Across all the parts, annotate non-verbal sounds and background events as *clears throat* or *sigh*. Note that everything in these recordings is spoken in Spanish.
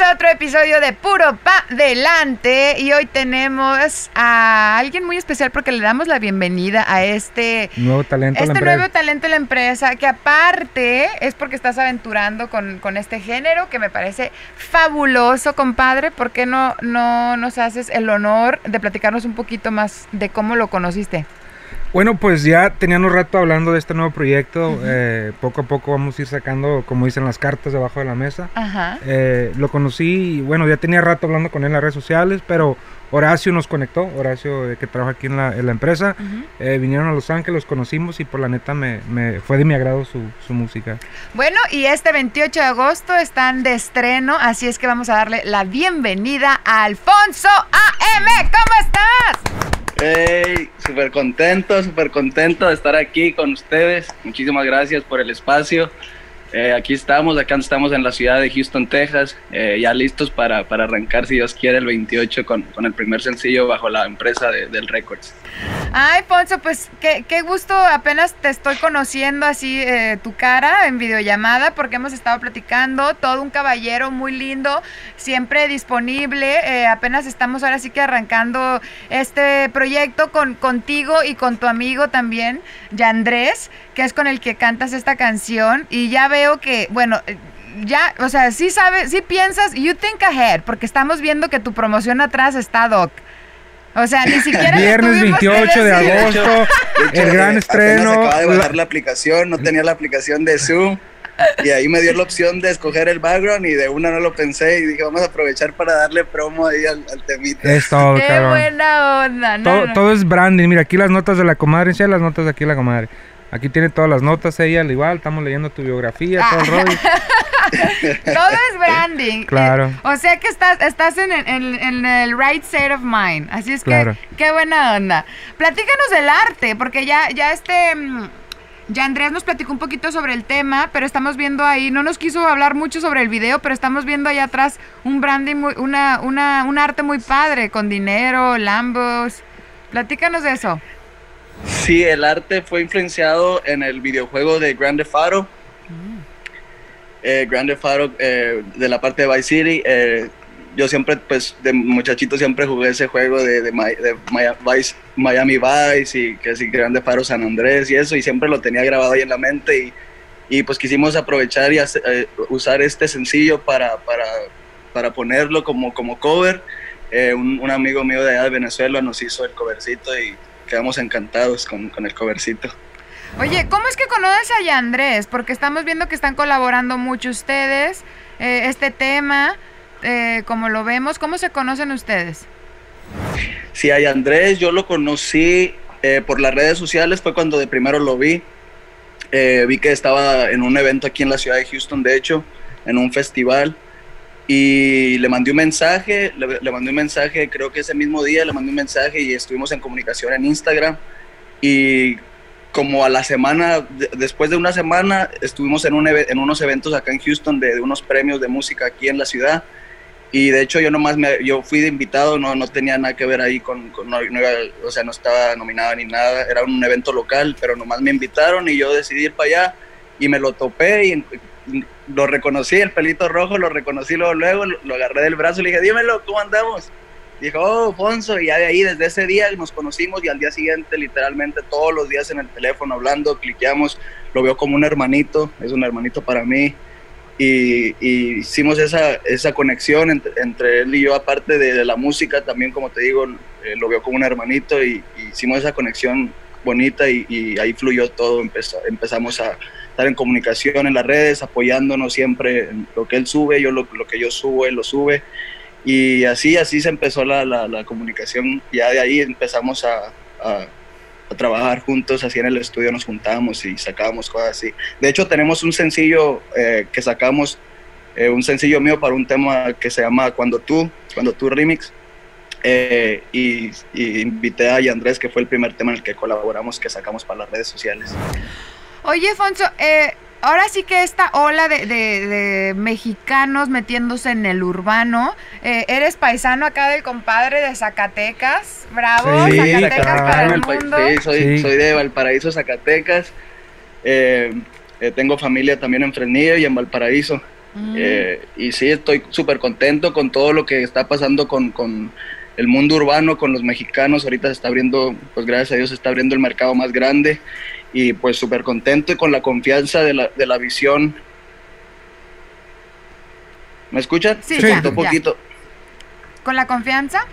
A otro episodio de Puro Pa Delante y hoy tenemos a alguien muy especial porque le damos la bienvenida a este nuevo talento este nuevo talento de la empresa que aparte es porque estás aventurando con, con, este género que me parece fabuloso, compadre. ¿Por qué no, no nos haces el honor de platicarnos un poquito más de cómo lo conociste? Bueno, pues ya teníamos rato hablando de este nuevo proyecto. eh, poco a poco vamos a ir sacando, como dicen, las cartas debajo de la mesa. Ajá. Eh, lo conocí, y, bueno, ya tenía rato hablando con él en las redes sociales, pero Horacio nos conectó, Horacio eh, que trabaja aquí en la, en la empresa. Vinieron a Los Ángeles, los conocimos y por la neta me, me fue de mi agrado su, su música. Bueno, y este 28 de agosto están de estreno, así es que vamos a darle la bienvenida a Alfonso AM. ¿Cómo estás? Hey, súper contento, súper contento de estar aquí con ustedes. Muchísimas gracias por el espacio. Eh, aquí estamos, acá estamos en la ciudad de Houston, Texas, eh, ya listos para, para, arrancar, si Dios quiere, el 28 con, con el primer sencillo bajo la empresa de, del Records. Ay, Ponzo, pues qué, qué, gusto, apenas te estoy conociendo así eh, tu cara en videollamada porque hemos estado platicando, todo un caballero muy lindo, siempre disponible, eh, apenas estamos ahora sí que arrancando este proyecto con, contigo y con tu amigo también, Yandrés, que es con el que cantas esta canción y ya veo que, bueno, ya, o sea, sí sabes, sí piensas, you think ahead, porque estamos viendo que tu promoción atrás está, Doc. O sea, ni siquiera. Viernes 28 de agosto, de hecho, el gran estreno. Acaba de bajar la aplicación, no tenía la aplicación de Zoom. Y ahí me dio la opción de escoger el background y de una no lo pensé y dije, vamos a aprovechar para darle promo ahí al, al temita. Es todo, Qué cabrón. buena onda. No, todo, no. todo, es branding. Mira, aquí las notas de la comadre, sí, las notas de aquí la comadre. Aquí tiene todas las notas ella, al igual, estamos leyendo tu biografía, todo el rollo. *laughs* todo es branding. Claro. O sea que estás, estás en, en, en, el right state of mind. Así es claro. que, qué buena onda. Platícanos del arte, porque ya, ya este... Ya Andrés nos platicó un poquito sobre el tema, pero estamos viendo ahí, no nos quiso hablar mucho sobre el video, pero estamos viendo ahí atrás un branding, muy, una, una, un arte muy padre, con dinero, lambos. Platícanos de eso. Sí, el arte fue influenciado en el videojuego de Grande Faro. Mm. Eh, Grande Faro, eh, de la parte de Vice City. Eh, yo siempre, pues, de muchachito siempre jugué ese juego de, de, de Vice, Miami Vice y que sí, Grande Faro San Andrés y eso, y siempre lo tenía grabado ahí en la mente y, y pues quisimos aprovechar y hacer, eh, usar este sencillo para, para, para ponerlo como, como cover. Eh, Un, un, amigo mío de allá de Venezuela nos hizo el covercito y quedamos encantados con, con el covercito. Oye, ¿cómo es que conoces a Andrés? Porque estamos viendo que están colaborando mucho ustedes, eh, este tema, eh, como lo vemos, ¿cómo se conocen ustedes? Sí, a Andrés yo lo conocí eh, por las redes sociales, fue cuando de primero lo vi. Vi que estaba en un evento aquí en la ciudad de Houston, de hecho, en un festival. Y le mandé un mensaje, le, le mandé un mensaje, creo que ese mismo día le mandé un mensaje y estuvimos en comunicación en Instagram. Y como a la semana, de, después de una semana, estuvimos en, un, en unos eventos acá en Houston de, de, unos premios de música aquí en la ciudad. Y de hecho yo nomás me, yo fui de invitado, no, no tenía nada que ver ahí con, con no, no, o sea, no estaba nominado ni nada, era un evento local, pero nomás me invitaron y yo decidí ir para allá y me lo topé y, lo reconocí, el pelito rojo, lo reconocí luego, luego, lo, agarré del brazo y le dije, dímelo, ¿cómo andamos? Dijo, oh, Fonso, y ya de ahí, desde ese día nos conocimos y al día siguiente, literalmente todos los días en el teléfono hablando, cliqueamos, lo veo como un hermanito, es un hermanito para mí. Y, hicimos esa, esa conexión entre, él y yo, aparte de, la música, también, como te digo, eh, lo veo como un hermanito y, hicimos esa conexión bonita y, ahí fluyó todo, empezamos a estar en comunicación en las redes, apoyándonos siempre en lo que él sube, yo lo, lo que yo subo, él lo sube y así, así se empezó la, la, la comunicación. Ya de ahí empezamos a, a, a, trabajar juntos, así en el estudio nos juntábamos y sacábamos cosas así. De hecho, tenemos un sencillo eh, que sacamos, eh, un sencillo mío para un tema que se llama Cuando tú, Cuando tú Remix. Eh, y, invité a Andrés, que fue el primer tema en el que colaboramos, que sacamos para las redes sociales. Oye, Fonso, eh, ahora sí que esta ola de, mexicanos metiéndose en el urbano, eh, eres paisano acá del compadre de Zacatecas, bravo, Zacatecas para el mundo. Sí, soy, de Valparaíso, Zacatecas. Eh, tengo familia también en Fresnillo y en Valparaíso. Mm. y sí, estoy súper contento con todo lo que está pasando con, con el mundo urbano, con los mexicanos. Ahorita se está abriendo, pues gracias a Dios, se está abriendo el mercado más grande y pues súper contento y con la confianza de la, de la visión. ¿Me escuchan? Sí, un poquito. ¿Con la confianza?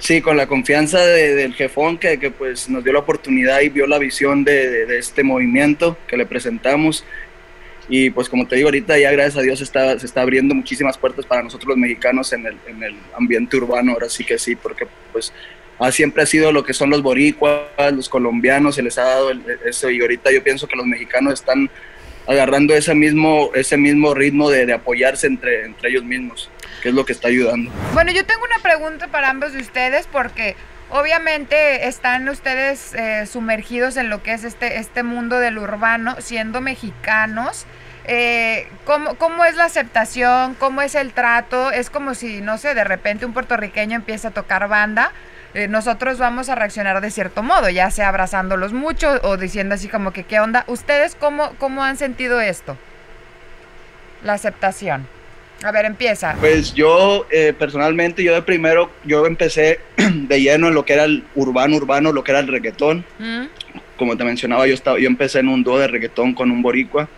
Sí, con la confianza del jefón que, que, pues nos dio la oportunidad y vio la visión de, de, este movimiento que le presentamos. Y pues como te digo ahorita, ya gracias a Dios está, se está abriendo muchísimas puertas para nosotros los mexicanos en el, en el ambiente urbano, ahora sí que sí, porque pues Ah, siempre ha sido lo que son los boricuas, los colombianos, se les ha dado eso y ahorita yo pienso que los mexicanos están agarrando ese mismo, ese mismo ritmo de, apoyarse entre, entre ellos mismos, que es lo que está ayudando. Bueno, yo tengo una pregunta para ambos de ustedes porque obviamente están ustedes eh, sumergidos en lo que es este, este mundo del urbano, siendo mexicanos. Eh, ¿cómo, ¿Cómo es la aceptación? ¿Cómo es el trato? Es como si, no sé, de repente un puertorriqueño empieza a tocar banda eh, nosotros vamos a reaccionar de cierto modo, ya sea abrazándolos mucho o diciendo así como que qué onda. ¿Ustedes cómo, cómo han sentido esto? La aceptación. A ver, empieza. Pues yo eh, personalmente, yo de primero, yo empecé *clears throat* de lleno en lo que era el urbano, urbano, lo que era el reggaetón. Mm. Como te mencionaba, yo, estaba, yo empecé en un dúo de reggaetón con un boricua.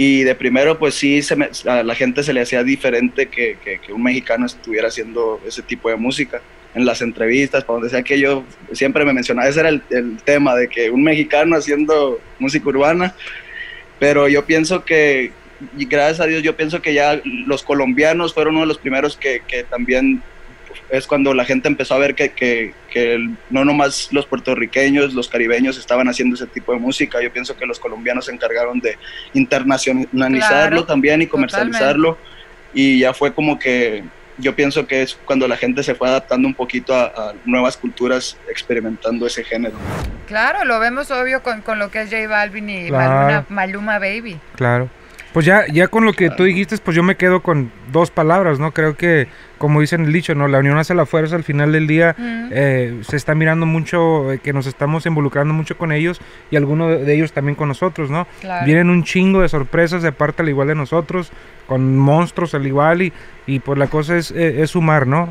Y de primero, pues sí, se a la gente se le hacía diferente que, que, un mexicano estuviera haciendo ese tipo de música en las entrevistas, para donde sea que yo siempre me mencionaba, ese era el, tema de que un mexicano haciendo música urbana, pero yo pienso que, y gracias a Dios, yo pienso que ya los colombianos fueron uno de los primeros que, que también es cuando la gente empezó a ver que, que, que, no nomás los puertorriqueños, los caribeños estaban haciendo ese tipo de música, yo pienso que los colombianos se encargaron de internacionalizarlo también y comercializarlo y ya fue como que yo pienso que es cuando la gente se fue adaptando un poquito a, nuevas culturas, experimentando ese género. Claro, lo vemos obvio con, con lo que es J Balvin y Maluma, Maluma, Baby. Claro. Pues ya, ya con lo que tú dijiste, pues yo me quedo con dos palabras, ¿no? Creo que, como dicen el dicho, ¿no? La unión hace la fuerza, al final del día eh, se está mirando mucho, eh, que nos estamos involucrando mucho con ellos y algunos de ellos también con nosotros, ¿no? Vienen un chingo de sorpresas de parte al igual de nosotros, con monstruos al igual y, y pues la cosa es, eh, es sumar, ¿no?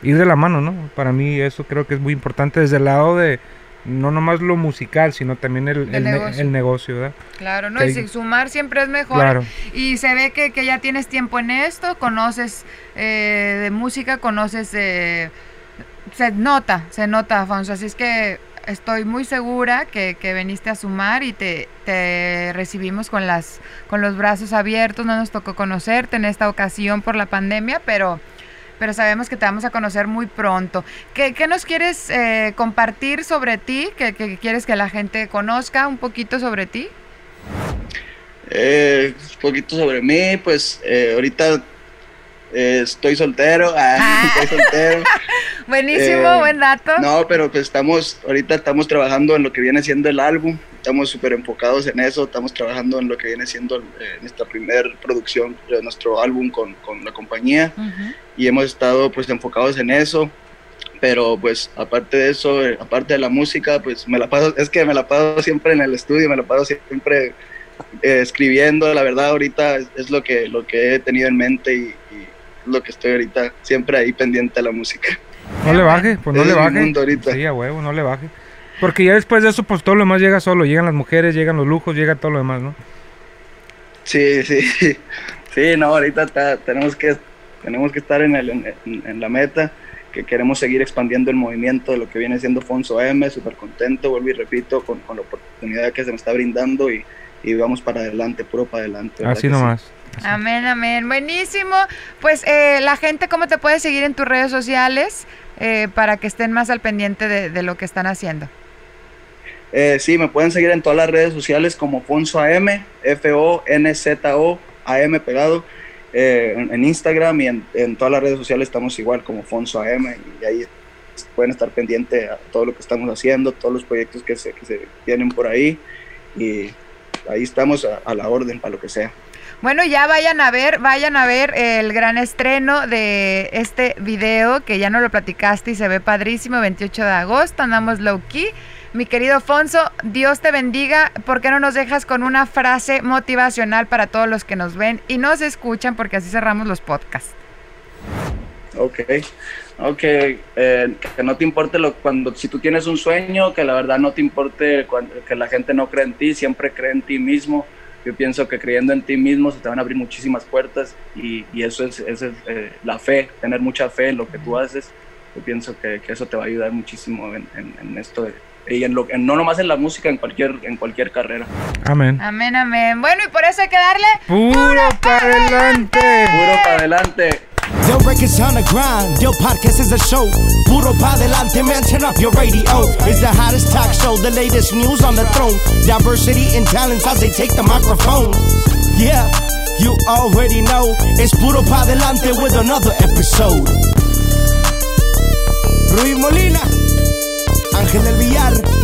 ir de la mano, ¿no? Para mí eso creo que es muy importante desde el lado de no nomás lo musical, sino también el, el, negocio. ¿verdad? Claro, no, y sumar siempre es mejor. Y se ve que, que, ya tienes tiempo en esto, conoces eh, de música, conoces, se nota, se nota, Afonso, así es que estoy muy segura que, que veniste a sumar y te, te, recibimos con, las, con los brazos abiertos, no nos tocó conocerte en esta ocasión por la pandemia, pero pero sabemos que te vamos a conocer muy pronto. ¿Qué, nos quieres eh, compartir sobre ti? ¿Qué, quieres que la gente conozca un poquito sobre ti? Eh, un poquito sobre mí, pues eh, ahorita estoy soltero, *laughs* ah, estoy soltero. *laughs* Buenísimo, buen dato. No, pero pues estamos, ahorita estamos trabajando en lo que viene siendo el álbum, estamos súper enfocados en eso, estamos trabajando en lo que viene siendo nuestra primera producción de nuestro álbum con, con la compañía y hemos estado pues enfocados en eso, pero pues aparte de eso, eh, aparte de la música, pues me la paso, es que me la paso siempre en el estudio, me la paso siempre eh, escribiendo, la verdad ahorita es, lo, que, lo que he tenido en mente y, lo que estoy ahorita siempre ahí pendiente a la música. No le baje, pues no le baje. Sí, a huevo, no le baje. Porque ya después de eso, pues todo lo demás llega solo. Llegan las mujeres, llegan los lujos, llega todo lo demás, ¿no? Sí, sí. *laughs* Sí, no, ahorita tenemos que tenemos que estar en, el, en, la meta, que queremos seguir expandiendo el movimiento de lo que viene siendo Fonso M, súper contento, vuelvo y repito, con, con, la oportunidad que se me está brindando y, y vamos para adelante, puro para adelante. Así nomás. Amén, amén. Buenísimo. Pues eh, la gente, ¿cómo te puede seguir en tus redes sociales eh, para que estén más al pendiente de, de lo que están haciendo? Eh, sí, me pueden seguir en todas las redes sociales como Fonso AM, F-O-N-Z-O, AM pegado eh, en, Instagram y en, todas las redes sociales estamos igual como Fonso AM y ahí pueden estar pendientes a todo lo que estamos haciendo, todos los proyectos que se, que se vienen por ahí y ahí estamos a, la orden para lo que sea. Bueno, ya vayan a ver, vayan a ver el gran estreno de este video que ya no lo platicaste y se ve padrísimo, 28 de agosto, andamos low key. Mi querido Alfonso, Dios te bendiga. ¿Por qué no nos dejas con una frase motivacional para todos los que nos ven y nos escuchan? Porque así cerramos los podcasts. Ok, ok, eh, que no te importe lo, cuando, si tú tienes un sueño, que la verdad no te importe que la gente no cree en ti, siempre cree en ti mismo. Yo pienso que creyendo en ti mismo se te van a abrir muchísimas puertas y, eso es, eh, la fe, tener mucha fe en lo que tú haces. Yo pienso que, eso te va a ayudar muchísimo en, en esto de, y en lo, no nomás en la música, en cualquier, en cualquier carrera. Amén. Amén, amén. Bueno, y por eso hay que darle puro, para adelante. Puro para adelante. Yo records on the grind, yo podcast is a show. Puro pa adelante, man, turn up your radio. It's the hottest talk show, the latest news on the throne. Diversity and talents as they take the microphone. Yeah, you already know. It's Puro pa adelante with another episode. Ruiz Molina, Ángel del Villar.